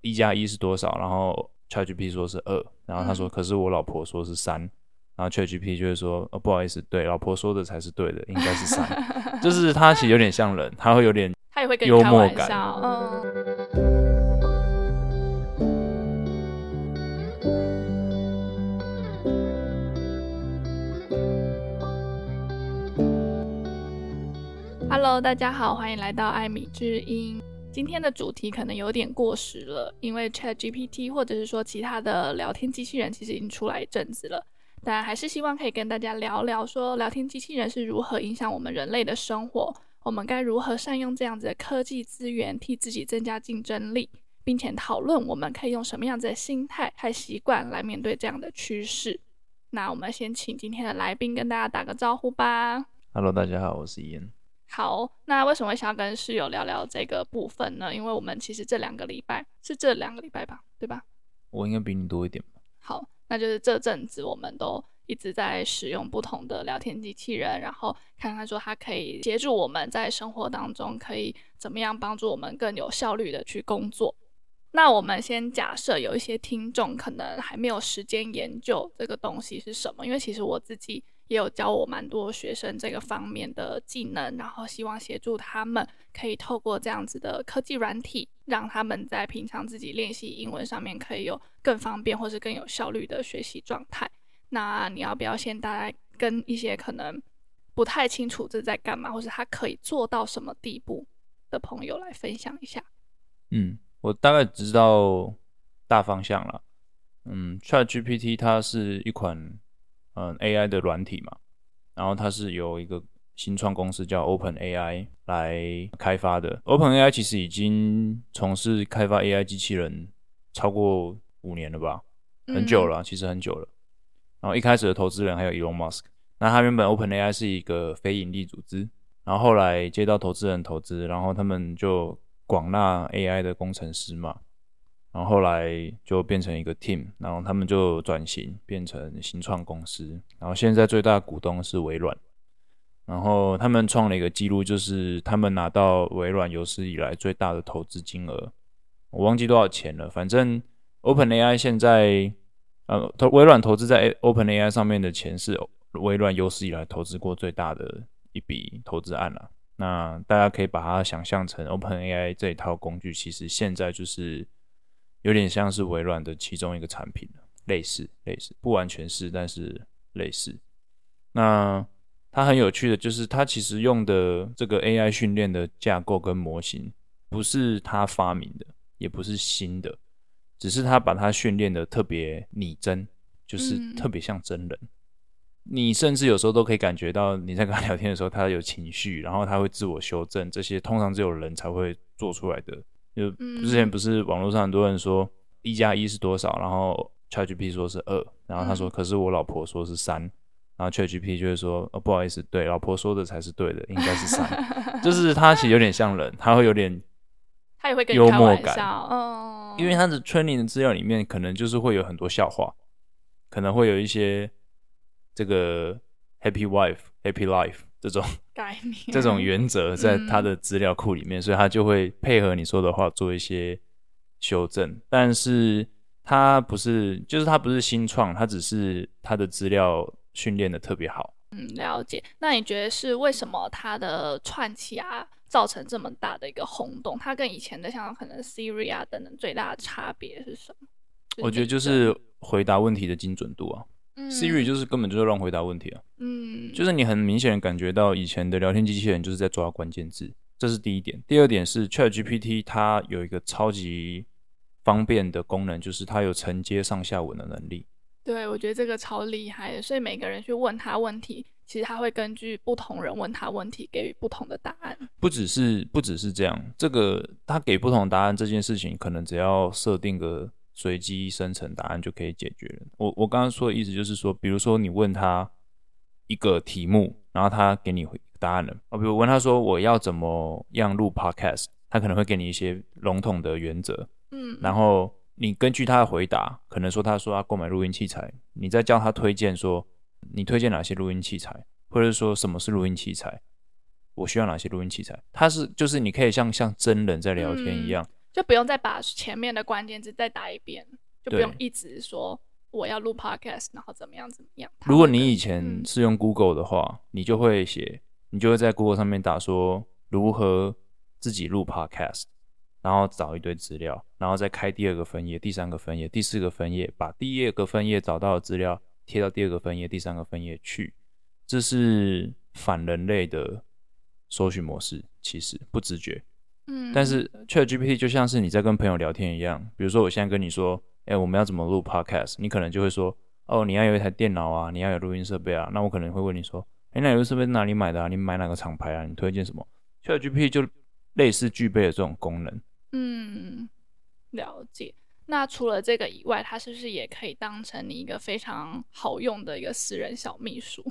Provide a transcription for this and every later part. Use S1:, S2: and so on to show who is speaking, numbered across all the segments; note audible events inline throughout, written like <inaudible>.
S1: 一加一是多少？然后 ChatGPT 说是二，然后他说，可是我老婆说是三，嗯，然后 ChatGPT 就会说，哦，不好意思，对，老婆说的才是对的，应该是三，<laughs> 就是他其实有点像人，他会有点，
S2: 他也会跟你开玩笑，嗯。Hello，大家好，欢迎来到艾米之音。今天的主题可能有点过时了，因为 ChatGPT 或者是说其他的聊天机器人其实已经出来一阵子了，但还是希望可以跟大家聊聊，说聊天机器人是如何影响我们人类的生活，我们该如何善用这样子的科技资源，替自己增加竞争力，并且讨论我们可以用什么样子的心态和习惯来面对这样的趋势。那我们先请今天的来宾跟大家打个招呼吧。
S1: Hello，大家好，我是伊恩。
S2: 好，那为什么会想要跟室友聊聊这个部分呢？因为我们其实这两个礼拜是这两个礼拜吧，对吧？
S1: 我应该比你多一点吧。
S2: 好，那就是这阵子我们都一直在使用不同的聊天机器人，然后看看说它可以协助我们在生活当中可以怎么样帮助我们更有效率的去工作。那我们先假设有一些听众可能还没有时间研究这个东西是什么，因为其实我自己。也有教我蛮多学生这个方面的技能，然后希望协助他们可以透过这样子的科技软体，让他们在平常自己练习英文上面可以有更方便或是更有效率的学习状态。那你要不要先大概跟一些可能不太清楚这在干嘛，或是他可以做到什么地步的朋友来分享一下？
S1: 嗯，我大概知道大方向了。嗯，ChatGPT 它是一款。嗯，AI 的软体嘛，然后它是由一个新创公司叫 OpenAI 来开发的。OpenAI 其实已经从事开发 AI 机器人超过五年了吧，很久了，其实很久了。然后一开始的投资人还有 Elon Musk，那他原本 OpenAI 是一个非盈利组织，然后后来接到投资人投资，然后他们就广纳 AI 的工程师嘛。然后后来就变成一个 team，然后他们就转型变成新创公司，然后现在最大股东是微软，然后他们创了一个记录，就是他们拿到微软有史以来最大的投资金额，我忘记多少钱了，反正 OpenAI 现在，呃，投微软投资在 OpenAI 上面的钱是微软有史以来投资过最大的一笔投资案了。那大家可以把它想象成 OpenAI 这一套工具，其实现在就是。有点像是微软的其中一个产品，类似类似，不完全是，但是类似。那它很有趣的就是，它其实用的这个 AI 训练的架构跟模型，不是它发明的，也不是新的，只是它把它训练的特别拟真，就是特别像真人。你甚至有时候都可以感觉到你在跟他聊天的时候，他有情绪，然后他会自我修正，这些通常只有人才会做出来的。就之前不是网络上很多人说一加一是多少，然后 ChatGPT 说是二，然后他说可是我老婆说是三，然后 ChatGPT 就会说哦不好意思，对，老婆说的才是对的，应该是三，<laughs> 就是他其实有点像人，他会有点他也会幽默感，嗯，因为他的 training 的资料里面可能就是会有很多笑话，可能会有一些这个 Happy Wife Happy Life。这种 <laughs> 概念，这种原则在他的资料库里面，嗯，所以他就会配合你说的话做一些修正。但是他不是，就是他不是新创，他只是他的资料训练的特别好。
S2: 嗯，了解。那你觉得是为什么他的串起啊造成这么大的一个轰动？它跟以前的像可能 Siri 啊等等最大的差别是什么？
S1: 我觉得就是回答问题的精准度啊。Siri 就是根本就是乱回答问题啊，嗯，就是你很明显感觉到以前的聊天机器人就是在抓关键字，这是第一点。第二点是 ChatGPT 它有一个超级方便的功能，就是它有承接上下文的能力。
S2: 对，我觉得这个超厉害的，所以每个人去问他问题，其实他会根据不同人问他问题给予不同的答案。
S1: 不只是不只是这样，这个他给不同的答案这件事情，可能只要设定个。随机生成答案就可以解决了。我我刚刚说的意思就是说，比如说你问他一个题目，然后他给你回答案了。啊，比如问他说我要怎么样录 podcast，他可能会给你一些笼统的原则。嗯，然后你根据他的回答，可能说他说要购买录音器材，你再叫他推荐说你推荐哪些录音器材，或者说什么是录音器材，我需要哪些录音器材。他是就是你可以像像真人在聊天一样。嗯
S2: 就不用再把前面的关键字再打一遍，就不用一直说我要录 podcast，然后怎么样怎么样。
S1: 如果你以前是用 Google 的话，嗯、你就会写，你就会在 Google 上面打说如何自己录 podcast，然后找一堆资料，然后再开第二个分页、第三个分页、第四个分页，把第一个分页找到的资料贴到第二个分页、第三个分页去。这是反人类的搜寻模式，其实不自觉。嗯，但是 ChatGPT 就像是你在跟朋友聊天一样，比如说我现在跟你说，哎，我们要怎么录 Podcast，你可能就会说，哦，你要有一台电脑啊，你要有录音设备啊，那我可能会问你说，哎，那录音设备哪里买的啊？你买哪个厂牌啊？你推荐什么？ChatGPT 就类似具备了这种功能。
S2: 嗯，了解。那除了这个以外，它是不是也可以当成你一个非常好用的一个私人小秘书？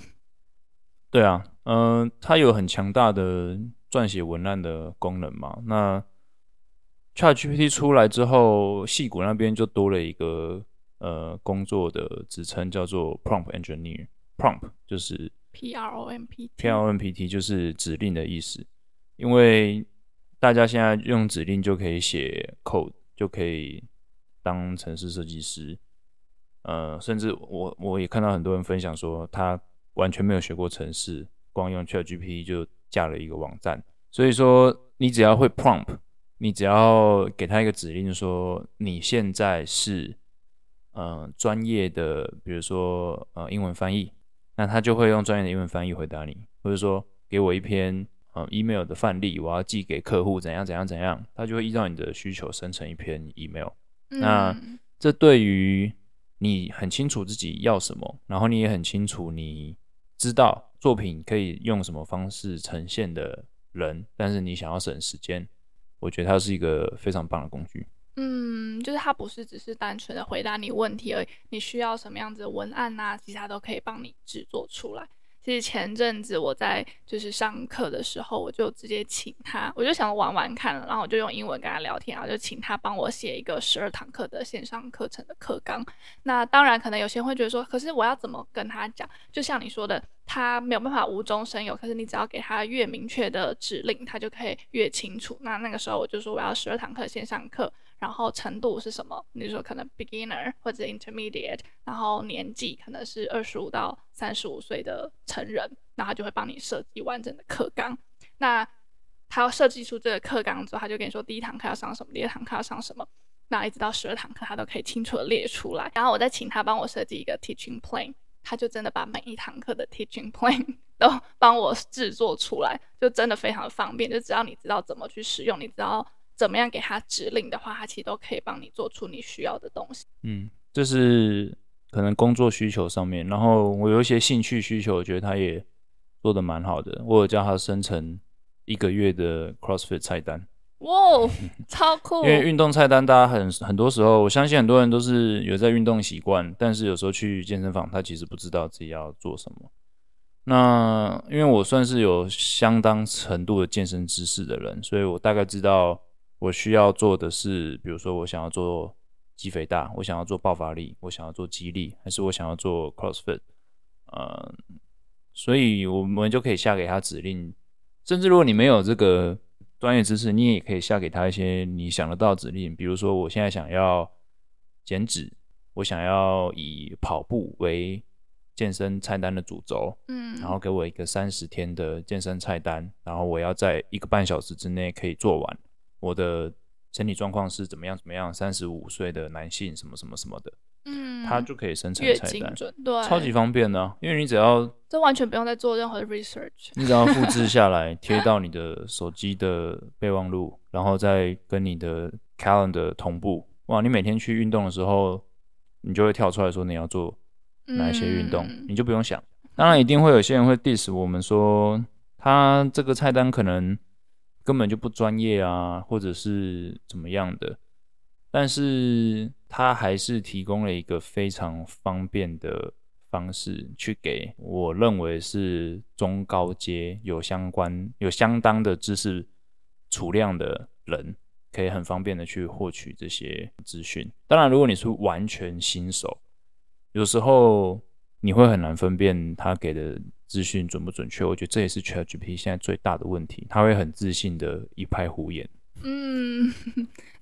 S1: 对啊，嗯、呃，它有很强大的撰写文案的功能嘛。那 ChatGPT 出来之后，戏骨那边就多了一个呃工作的职称，叫做 Prompt Engineer。Prompt 就是
S2: P R O M P
S1: P R O M P T 就是指令的意思。因为大家现在用指令就可以写 code，就可以当城市设计师。呃，甚至我我也看到很多人分享说他。完全没有学过城市，光用 ChatGPT 就架了一个网站。所以说，你只要会 prompt，你只要给他一个指令，说你现在是呃专业的，比如说呃英文翻译，那他就会用专业的英文翻译回答你。或者说，给我一篇呃 email 的范例，我要寄给客户，怎样怎样怎样，他就会依照你的需求生成一篇 email。嗯。那这对于你很清楚自己要什么，然后你也很清楚你。知道作品可以用什么方式呈现的人，但是你想要省时间，我觉得它是一个非常棒的工具。
S2: 嗯，就是它不是只是单纯的回答你问题而已，你需要什么样子的文案啊，其他都可以帮你制作出来。其实前阵子我在就是上课的时候，我就直接请他，我就想玩玩看，然后我就用英文跟他聊天，然后就请他帮我写一个十二堂课的线上课程的课纲。那当然，可能有些人会觉得说，可是我要怎么跟他讲？就像你说的，他没有办法无中生有，可是你只要给他越明确的指令，他就可以越清楚。那那个时候我就说，我要十二堂课线上课。然后程度是什么？你说可能 beginner 或者 intermediate，然后年纪可能是二十五到三十五岁的成人，那他就会帮你设计完整的课纲。那他要设计出这个课纲之后，他就跟你说第一堂课要上什么，第二堂课要上什么，那一直到十二堂课他都可以清楚的列出来。然后我再请他帮我设计一个 teaching plan，他就真的把每一堂课的 teaching plan 都帮我制作出来，就真的非常的方便。就只要你知道怎么去使用，你知道。怎么样给他指令的话，他其实都可以帮你做出你需要的东西。
S1: 嗯，这是可能工作需求上面，然后我有一些兴趣需求，我觉得他也做得蛮好的。我有叫他生成一个月的 CrossFit 菜单。
S2: 哇，<laughs> 超酷！
S1: 因为运动菜单，大家很很多时候，我相信很多人都是有在运动习惯，但是有时候去健身房，他其实不知道自己要做什么。那因为我算是有相当程度的健身知识的人，所以我大概知道。我需要做的是，比如说我想要做肌肥大，我想要做爆发力，我想要做肌力，还是我想要做 CrossFit，呃，所以我们就可以下给他指令。甚至如果你没有这个专业知识，你也可以下给他一些你想得到指令。比如说，我现在想要减脂，我想要以跑步为健身菜单的主轴，嗯，然后给我一个三十天的健身菜单，然后我要在一个半小时之内可以做完。我的身体状况是怎么样？怎么样？三十五岁的男性，什么什么什么的，嗯，他就可以生成菜单，
S2: 对，
S1: 超级方便的啊。因为你只要，
S2: 这完全不用再做任何的 research，
S1: 你只要复制下来 <laughs> 贴到你的手机的备忘录，然后再跟你的 calendar 同步。哇，你每天去运动的时候，你就会跳出来说你要做哪一些运动，嗯，你就不用想。当然，一定会有些人会 diss 我们说，他这个菜单可能。根本就不专业啊，或者是怎么样的，但是他还是提供了一个非常方便的方式，去给我认为是中高阶有相关、有相当的知识储量的人，可以很方便的去获取这些资讯。当然，如果你是完全新手，有时候你会很难分辨他给的。资讯准不准确？我觉得这也是 ChatGPT 现在最大的问题，他会很自信的一派胡言。
S2: 嗯，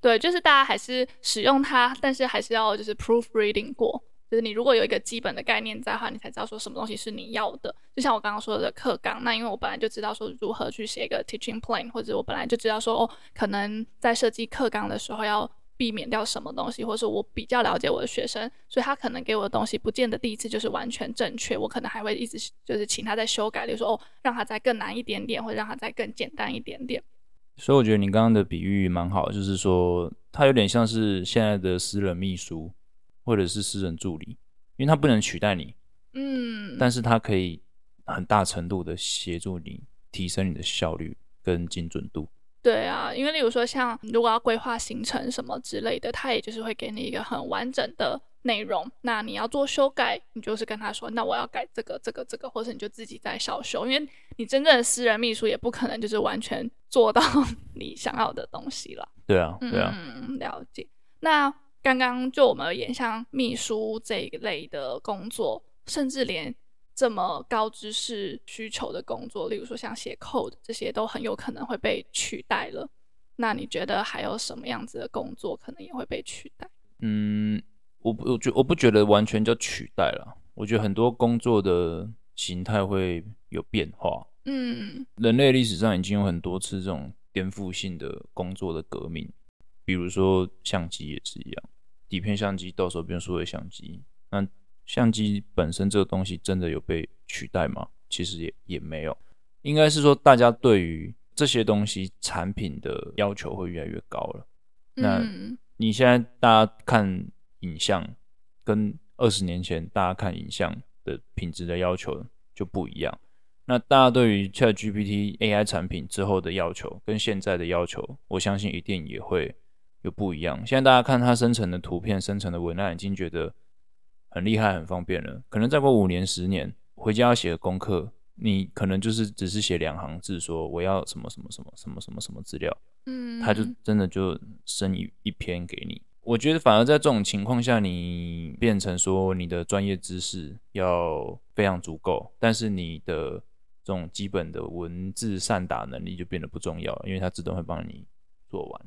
S2: 对，就是大家还是使用它，但是还是要就是 proofreading 过。就是你如果有一个基本的概念在的话，你才知道说什么东西是你要的。就像我刚刚说的课纲，那因为我本来就知道说如何去写一个 teaching plan，或者我本来就知道说哦，可能在设计课纲的时候要避免掉什么东西，或者说我比较了解我的学生，所以他可能给我的东西不见得第一次就是完全正确，我可能还会一直就是请他再修改，比如说哦，让他再更难一点点，或者让他再更简单一点点。
S1: 所以我觉得你刚刚的比喻蛮好，就是说他有点像是现在的私人秘书。或者是私人助理，因为他不能取代你，
S2: 嗯，
S1: 但是他可以很大程度的协助你提升你的效率跟精准度。
S2: 对啊，因为例如说像如果要规划行程什么之类的，他也就是会给你一个很完整的内容。那你要做修改，你就是跟他说，那我要改这个、这个、这个，或者你就自己在小修，因为你真正的私人秘书也不可能就是完全 <laughs> 做到 <laughs> 你想要的东西了。
S1: 对啊，对啊，
S2: 嗯，了解。那刚刚就我们而言，像秘书这一类的工作，甚至连这么高知识需求的工作，例如说像写 code 这些，都很有可能会被取代了。那你觉得还有什么样子的工作可能也会被取代？
S1: 嗯，我不，我觉我不觉得完全叫取代了。我觉得很多工作的形态会有变化。
S2: 嗯，
S1: 人类历史上已经有很多次这种颠覆性的工作的革命，比如说相机也是一样。底片相机到手变数位相机，那相机本身这个东西真的有被取代吗？其实也也没有，应该是说大家对于这些东西产品的要求会越来越高了。那你现在大家看影像，跟二十年前大家看影像的品质的要求就不一样。那大家对于 ChatGPT AI 产品之后的要求，跟现在的要求，我相信一定也会。有不一样。现在大家看它生成的图片、生成的文案，已经觉得很厉害、很方便了。可能再过五年、十年，回家要写的功课，你可能就是只是写两行字，说我要什么什么什么什么什么什么资料，
S2: 嗯，
S1: 他就真的就生一一篇给你。我觉得反而在这种情况下，你变成说你的专业知识要非常足够，但是你的这种基本的文字善打能力就变得不重要了，因为它自动会帮你做完。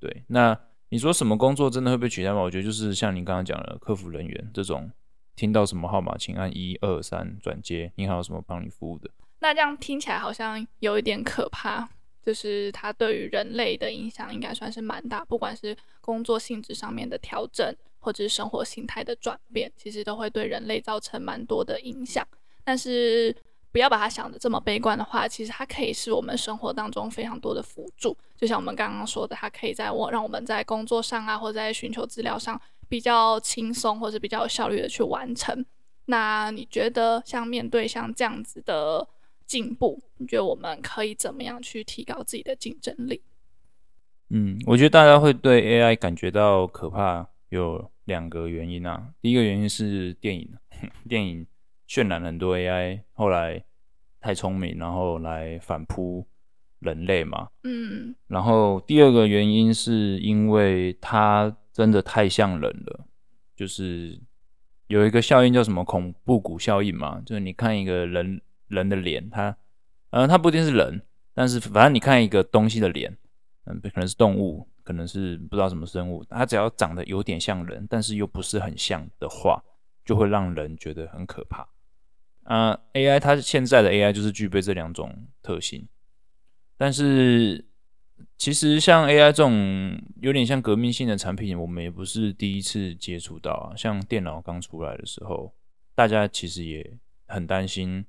S1: 对，那你说什么工作真的会被取代吗？我觉得就是像你刚刚讲的客服人员这种，听到什么号码，请按一二三转接，你还有什么帮你服务的？
S2: 那这样听起来好像有一点可怕，就是它对于人类的影响应该算是蛮大，不管是工作性质上面的调整，或者是生活形态的转变，其实都会对人类造成蛮多的影响。但是不要把它想得这么悲观的话，其实它可以是我们生活当中非常多的辅助。就像我们刚刚说的，它可以在我让我们在工作上啊，或者在寻求资料上比较轻松，或者比较有效率的去完成。那你觉得，像面对像这样子的进步，你觉得我们可以怎么样去提高自己的竞争力？
S1: 嗯，我觉得大家会对 AI 感觉到可怕，有两个原因啊。第一个原因是电影，<laughs> 电影。渲染很多 AI，后来太聪明，然后来反扑人类嘛。
S2: 嗯。
S1: 然后第二个原因是因为它真的太像人了，就是有一个效应叫什么恐怖谷效应嘛，就是你看一个人人的脸，它呃它不一定是人，但是反正你看一个东西的脸，嗯，可能是动物，可能是不知道什么生物，它只要长得有点像人，但是又不是很像的话，就会让人觉得很可怕。啊、，AI 它现在的 AI 就是具备这两种特性，但是其实像 AI 这种有点像革命性的产品，我们也不是第一次接触到啊。像电脑刚出来的时候，大家其实也很担心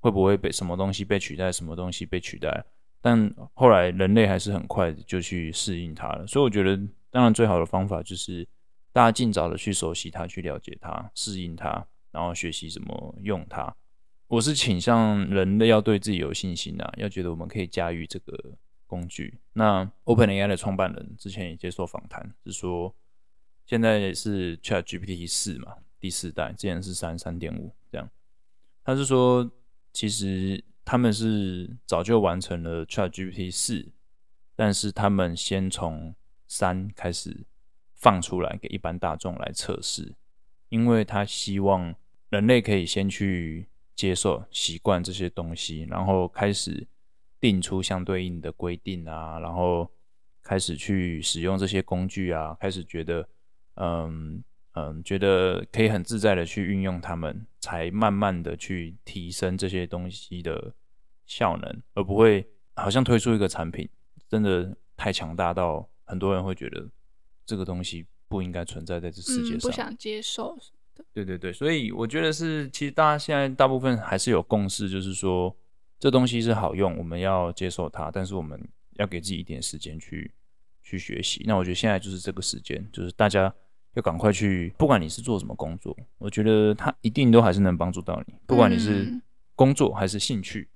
S1: 会不会被什么东西被取代，什么东西被取代。但后来人类还是很快就去适应它了。所以我觉得，当然最好的方法就是大家尽早的去熟悉它，去了解它，适应它。然后学习怎么用它，我是倾向人类要对自己有信心啊，要觉得我们可以驾驭这个工具。那 OpenAI 的创办人之前也接受访谈，是说现在是 ChatGPT 四嘛，第四代，之前是三三点五这样。他是说，其实他们是早就完成了 ChatGPT 四，但是他们先从三开始放出来给一般大众来测试。因为他希望人类可以先去接受、习惯这些东西，然后开始定出相对应的规定啊，然后开始去使用这些工具啊，开始觉得，嗯嗯，觉得可以很自在的去运用它们，才慢慢的去提升这些东西的效能，而不会好像推出一个产品真的太强大到很多人会觉得这个东西不应该存在在这世界上，嗯，
S2: 不想接受。
S1: 对对对，所以我觉得是，其实大家现在大部分还是有共识，就是说这东西是好用，我们要接受它，但是我们要给自己一点时间去去学习。那我觉得现在就是这个时间，就是大家要赶快去，不管你是做什么工作，我觉得它一定都还是能帮助到你，不管你是工作还是兴趣，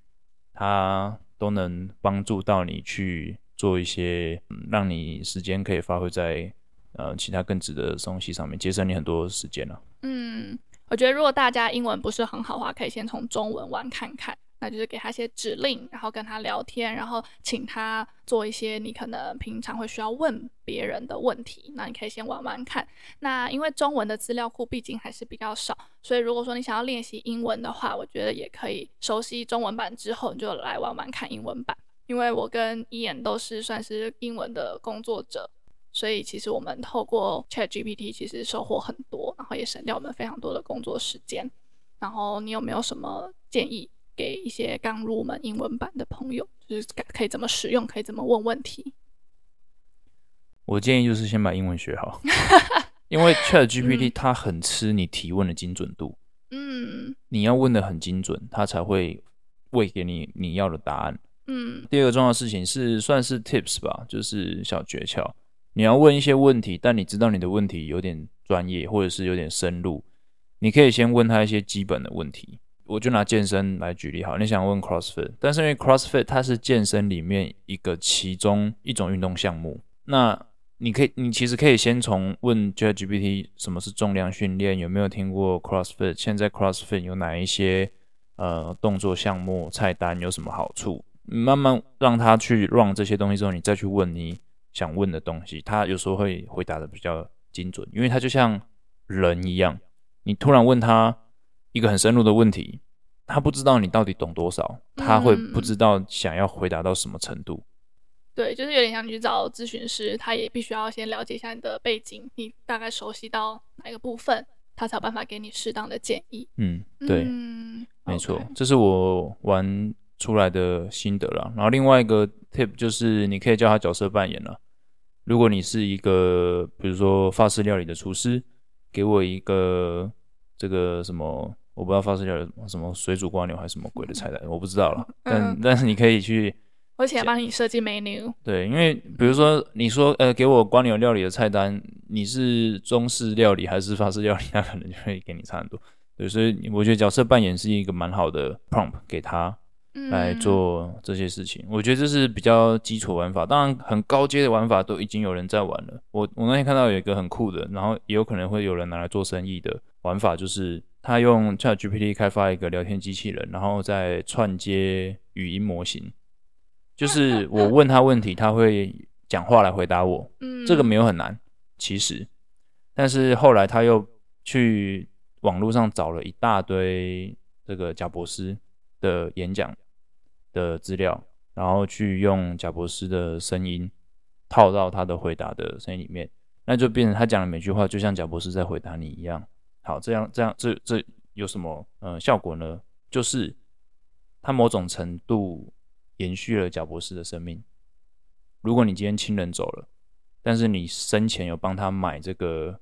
S1: 它都能帮助到你去做一些，嗯，让你时间可以发挥在。呃，其他更值得的东西上面节省你很多时间了。
S2: 嗯，我觉得如果大家英文不是很好的话，可以先从中文玩看看，那就是给他一些指令，然后跟他聊天，然后请他做一些你可能平常会需要问别人的问题。那你可以先玩玩看。那因为中文的资料库毕竟还是比较少，所以如果说你想要练习英文的话，我觉得也可以熟悉中文版之后，你就来玩玩看英文版。因为我跟伊眼都是算是英文的工作者。所以其实我们透过 ChatGPT 其实收获很多，然后也省掉我们非常多的工作时间。然后你有没有什么建议给一些刚入门英文版的朋友，就是可以怎么使用，可以怎么问问题？
S1: 我建议就是先把英文学好，<laughs> 因为 ChatGPT 它很吃你提问的精准度。嗯，你要问的很精准，它才会喂给你你要的答案。嗯，第二个重要的事情是算是 Tips 吧，就是小诀窍。你要问一些问题，但你知道你的问题有点专业，或者是有点深入，你可以先问他一些基本的问题。我就拿健身来举例好，你想问 CrossFit，但是因为 CrossFit 它是健身里面一个其中一种运动项目，那你可以，你其实可以先从问 ChatGPT 什么是重量训练，有没有听过 CrossFit，现在 CrossFit 有哪一些呃动作项目，菜单有什么好处，慢慢让他去 run 这些东西之后，你再去问你。想问的东西，他有时候会回答的比较精准，因为他就像人一样，你突然问他一个很深入的问题，他不知道你到底懂多少，他会不知道想要回答到什么程度。嗯、
S2: 对，就是有点像你去找咨询师，他也必须要先了解一下你的背景，你大概熟悉到哪一个部分，他才有办法给你适当的建议。嗯，
S1: 对，嗯、没错这是我玩出来的心得了。然后另外一个 tip 就是你可以叫他角色扮演了。如果你是一个，比如说法式料理的厨师，给我一个这个什么，我不知道法式料理什么什么水煮蜗牛还是什么鬼的菜单，我不知道了。但、嗯、但是你可以去，
S2: 而且帮你设计 menu。
S1: 对，因为比如说你说呃，给我光牛料理的菜单，你是中式料理还是法式料理，那可能就会给你差很多。对，所以我觉得角色扮演是一个蛮好的 prompt 给他。来做这些事情，我觉得这是比较基础玩法。当然，很高阶的玩法都已经有人在玩了。我我那天看到有一个很酷的，然后也有可能会有人拿来做生意的玩法，就是他用 ChatGPT 开发一个聊天机器人，然后再串接语音模型，就是我问他问题，他会讲话来回答我。<laughs> 嗯，这个没有很难，其实。但是后来他又去网络上找了一大堆这个贾博士的演讲。的资料，然后去用贾博士的声音套到他的回答的声音里面，那就变成他讲的每句话就像贾博士在回答你一样。好，这样这样这这有什么呃效果呢？就是他某种程度延续了贾博士的生命。如果你今天亲人走了，但是你生前有帮他买这个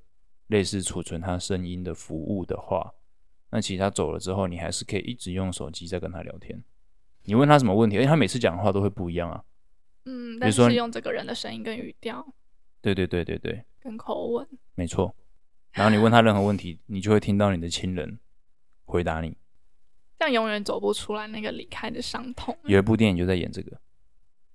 S1: 类似储存他声音的服务的话，那其实他走了之后，你还是可以一直用手机在跟他聊天。你问他什么问题，而且他每次讲的话都会不一样啊。
S2: 嗯，但是用这个人的声音跟语调。
S1: 对对对对对。
S2: 跟口吻。
S1: 没错。然后你问他任何问题，你就会听到你的亲人回答你。
S2: 这样永远走不出来那个离开的伤痛。
S1: 有一部电影就在演这个。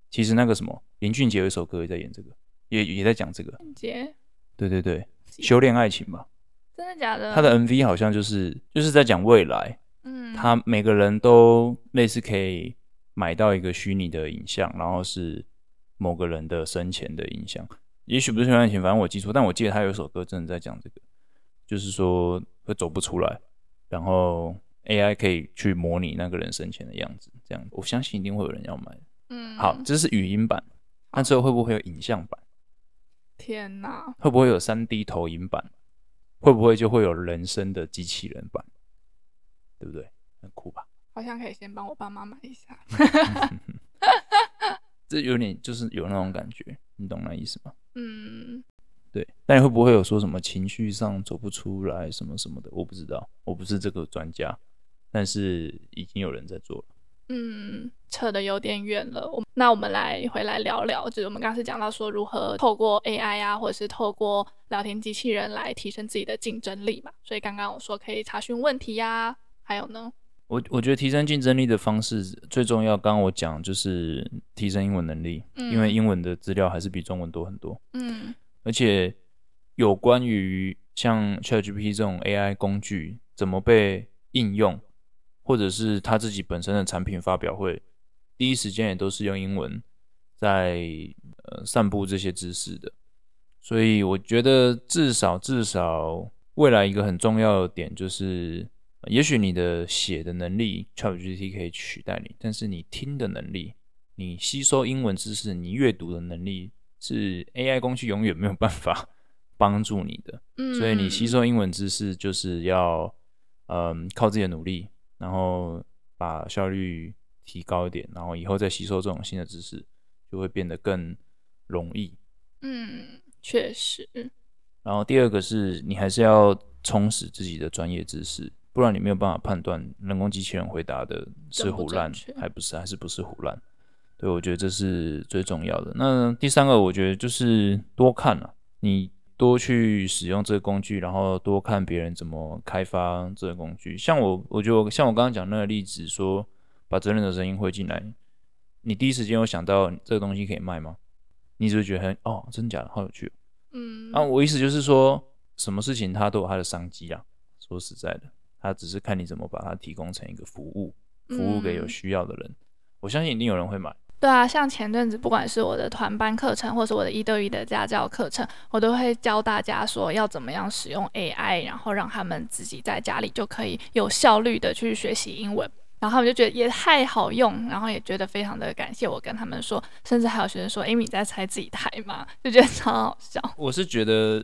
S1: 其实那个什么林俊杰有一首歌也在演这个，也也在讲这个。
S2: 林俊杰。
S1: 对对对，修炼爱情吧。
S2: 真的假的？
S1: 他的 MV 好像就是就是在讲未来。嗯，他每个人都类似可以买到一个虚拟的影像，然后是某个人的生前的影像，也许不是修炼爱情，反正我记错，但我记得他有一首歌真的在讲这个，就是说会走不出来，然后 AI 可以去模拟那个人生前的样子，这样我相信一定会有人要买。
S2: 嗯，
S1: 好，这是语音版，那之后会不会有影像版？
S2: 天哪，
S1: 会不会有三 D 投影版？会不会就会有人声的机器人版？对不对？很酷吧？
S2: 好像可以先帮我爸妈买一下。<laughs>
S1: 这有点就是有那种感觉，你懂那意思吗？
S2: 嗯，
S1: 对。但会不会有说什么情绪上走不出来什么什么的？我不知道，我不是这个专家，但是已经有人在做了。
S2: 嗯，扯得有点远了。我那我们来回来聊聊，就是我们刚刚是讲到说如何透过 AI 啊，或者是透过聊天机器人来提升自己的竞争力嘛。所以刚刚我说可以查询问题呀、啊，还有呢，
S1: 我我觉得提升竞争力的方式最重要，刚刚我讲就是提升英文能力，嗯、因为英文的资料还是比中文多很多。
S2: 嗯，
S1: 而且有关于像 ChatGPT 这种 AI 工具怎么被应用。或者是他自己本身的产品发表会，第一时间也都是用英文在呃散布这些知识的，所以我觉得至少至少未来一个很重要的点就是，也许你的写的能力 ChatGPT 可以取代你，但是你听的能力，你吸收英文知识，你阅读的能力是 AI 工具永远没有办法 <laughs> 帮助你的，嗯所以你吸收英文知识就是要嗯靠自己的努力。然后把效率提高一点，然后以后再吸收这种新的知识，就会变得更容易。
S2: 嗯，确实。
S1: 然后第二个是你还是要充实自己的专业知识，不然你没有办法判断人工机器人回答的是胡乱还不是还是不是胡乱。对，我觉得这是最重要的。那第三个，我觉得就是多看了、啊、你。多去使用这个工具，然后多看别人怎么开发这个工具。像我，我觉得像我刚刚讲那个例子，说把真人的声音汇进来，你第一时间有想到这个东西可以卖吗？你只会觉得很哦，真的假的，好有趣。
S2: 嗯，
S1: 啊，我意思就是说，什么事情它都有它的商机啊。说实在的，它只是看你怎么把它提供成一个服务，服务给有需要的人。我相信一定有人会买。
S2: 对啊，像前阵子，不管是我的团班课程，或是我的一对一的家教课程，我都会教大家说要怎么样使用 AI，然后让他们自己在家里就可以有效率的去学习英文。然后他们就觉得也太好用，然后也觉得非常的感谢我跟他们说，甚至还有学生说：“Amy 你在拆自己台吗？” <laughs> 就觉得超好笑。
S1: 我是觉得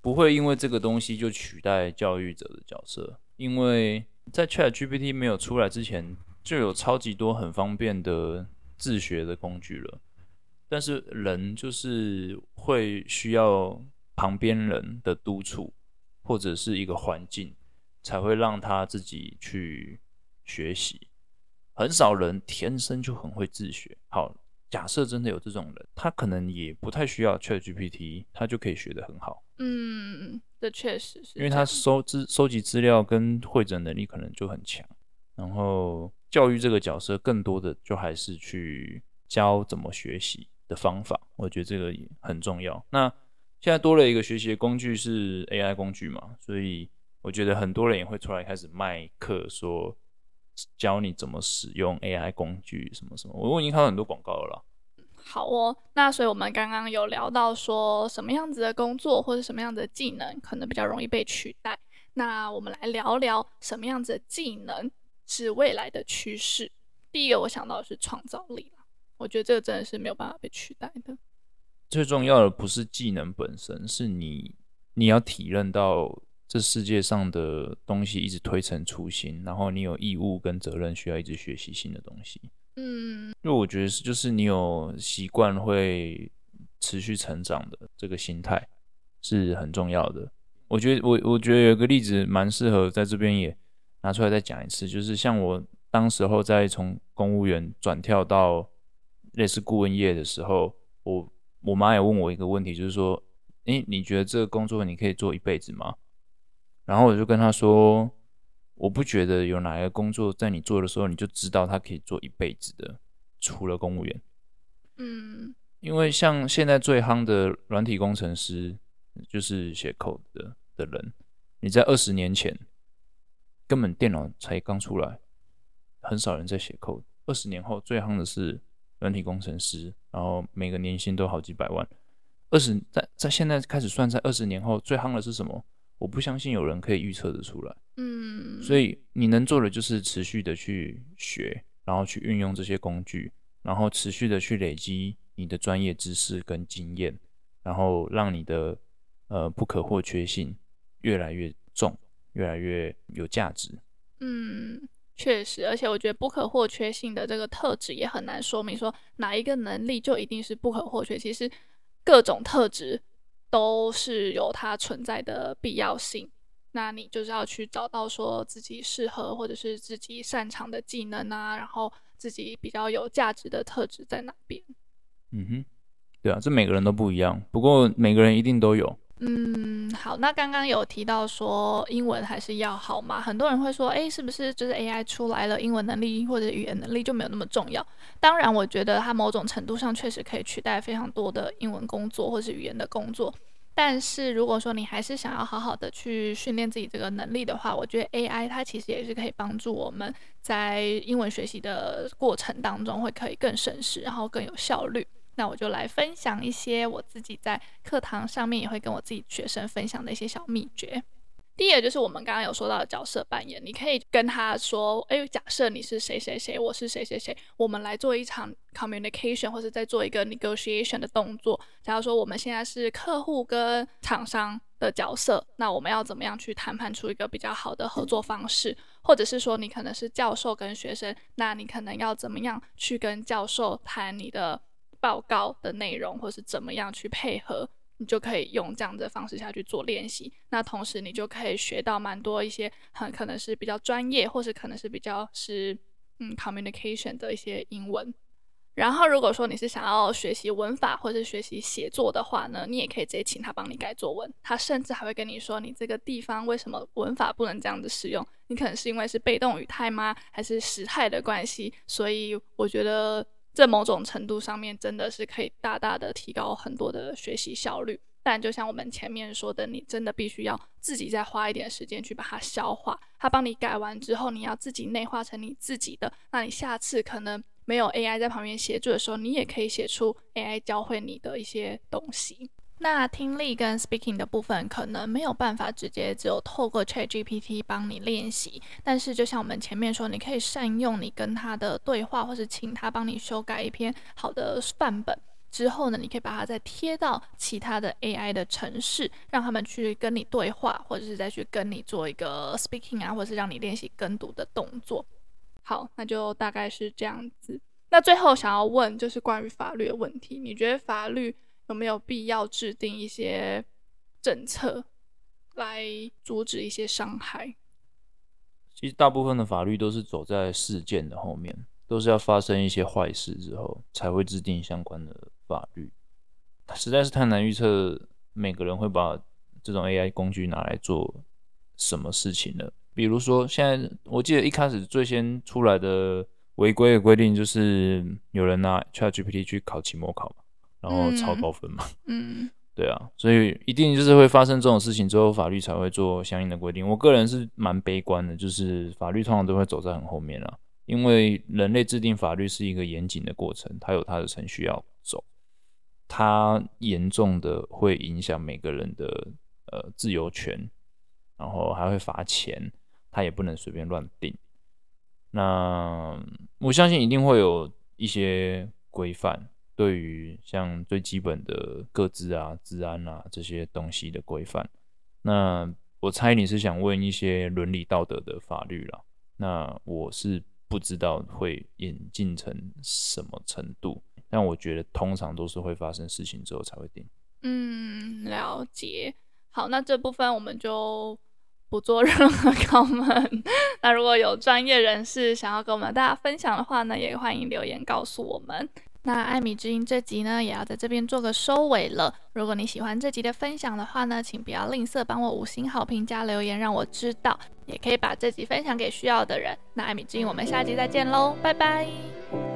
S1: 不会因为这个东西就取代教育者的角色，因为在 ChatGPT 没有出来之前，就有超级多很方便的。自学的工具了，但是人就是会需要旁边人的督促，或者是一个环境，才会让他自己去学习。很少人天生就很会自学。好，假设真的有这种人，他可能也不太需要 ChatGPT，他就可以学得很好。
S2: 嗯，这确实是，
S1: 因为他收资收集资料跟会诊能力可能就很强，然后。教育这个角色，更多的就还是去教怎么学习的方法，我觉得这个也很重要。那现在多了一个学习的工具是 AI 工具嘛，所以我觉得很多人也会出来开始卖课，说教你怎么使用 AI 工具什么什么。我已经看到很多广告了啦。
S2: 好哦，那所以我们刚刚有聊到说什么样子的工作或者什么样的技能可能比较容易被取代，那我们来聊聊什么样子的技能是未来的趋势。第一个我想到的是创造力，我觉得这个真的是没有办法被取代的。
S1: 最重要的不是技能本身，是你你要体认到这世界上的东西一直推陈出新，然后你有义务跟责任需要一直学习新的东西。
S2: 嗯，
S1: 因为我觉得是就是你有习惯会持续成长的这个心态是很重要的。我觉得我我觉得有个例子蛮适合在这边也。拿出来再讲一次，就是像我当时候在从公务员转跳到类似顾问业的时候，我我妈也问我一个问题，就是说，诶，你觉得这个工作你可以做一辈子吗？然后我就跟她说，我不觉得有哪一个工作在你做的时候你就知道它可以做一辈子的，除了公务员。
S2: 嗯，
S1: 因为像现在最夯的软体工程师，就是写 code 的的人，你在二十年前。根本电脑才刚出来，很少人在写 code。二十年后最夯的是软体工程师，然后每个年薪都好几百万。二十在在现在开始算，在二十年后最夯的是什么？我不相信有人可以预测得出来。
S2: 嗯，
S1: 所以你能做的就是持续的去学，然后去运用这些工具，然后持续的去累积你的专业知识跟经验，然后让你的呃不可或缺性越来越重，越来越有价值。
S2: 嗯，确实，而且我觉得不可或缺性的这个特质也很难说明说哪一个能力就一定是不可或缺。其实各种特质都是有它存在的必要性。那你就是要去找到说自己适合或者是自己擅长的技能啊，然后自己比较有价值的特质在哪边？
S1: 嗯哼，对啊，这每个人都不一样，不过每个人一定都有。
S2: 嗯，好，那刚刚有提到说英文还是要好嘛？很多人会说，诶，是不是就是 AI 出来了，英文能力或者语言能力就没有那么重要？当然，我觉得它某种程度上确实可以取代非常多的英文工作或是语言的工作。但是如果说你还是想要好好的去训练自己这个能力的话，我觉得 AI 它其实也是可以帮助我们在英文学习的过程当中会可以更省时，然后更有效率。那我就来分享一些我自己在课堂上面也会跟我自己学生分享的一些小秘诀。第一个就是我们刚刚有说到的角色扮演，你可以跟他说：“哎，假设你是谁谁谁，我是谁谁谁，我们来做一场 communication，或者在做一个 negotiation 的动作。假如说我们现在是客户跟厂商的角色，那我们要怎么样去谈判出一个比较好的合作方式？或者是说你可能是教授跟学生，那你可能要怎么样去跟教授谈你的报告的内容，或是怎么样去配合？”你就可以用这样的方式下去做练习，那同时你就可以学到蛮多一些很可能是比较专业，或是可能是比较是嗯 communication 的一些英文。然后如果说你是想要学习文法或是学习写作的话呢，你也可以直接请他帮你改作文，他甚至还会跟你说你这个地方为什么文法不能这样子使用，你可能是因为是被动语态吗，还是时态的关系？所以我觉得。在某种程度上面真的是可以大大的提高很多的学习效率，但就像我们前面说的，你真的必须要自己再花一点时间去把它消化。它帮你改完之后，你要自己内化成你自己的。那你下次可能没有 AI 在旁边协助的时候，你也可以写出 AI 教会你的一些东西。那听力跟 speaking 的部分可能没有办法直接只有透过 ChatGPT 帮你练习，但是就像我们前面说，你可以善用你跟他的对话，或是请他帮你修改一篇好的范本之后呢，你可以把它再贴到其他的 AI 的程式，让他们去跟你对话，或者是再去跟你做一个 speaking 啊，或者是让你练习跟读的动作。好，那就大概是这样子。那最后想要问就是关于法律的问题，你觉得法律有没有必要制定一些政策来阻止一些伤害？
S1: 其实大部分的法律都是走在事件的后面，都是要发生一些坏事之后才会制定相关的法律。实在是太难预测每个人会把这种 AI 工具拿来做什么事情了。比如说，现在我记得一开始最先出来的违规的规定就是有人拿 ChatGPT 去考期末考。然后超高分嘛，
S2: 嗯，<laughs>
S1: 对啊，所以一定就是会发生这种事情之后，法律才会做相应的规定。我个人是蛮悲观的，就是法律通常都会走在很后面啊，因为人类制定法律是一个严谨的过程，它有它的程序要走，它严重的会影响每个人的呃自由权，然后还会罚钱，它也不能随便乱定。那我相信一定会有一些规范。对于像最基本的各自啊、治安啊这些东西的规范，那我猜你是想问一些伦理道德的法律啦。那我是不知道会演进成什么程度，但我觉得通常都是会发生事情之后才会定。
S2: 嗯，了解。好，那这部分我们就不做任何 <laughs> comment。那如果有专业人士想要跟我们大家分享的话呢，也欢迎留言告诉我们。那艾米之音这集呢，也要在这边做个收尾了。如果你喜欢这集的分享的话呢，请不要吝啬帮我五星好评加留言，让我知道。也可以把这集分享给需要的人。那艾米之音，我们下集再见喽，拜拜。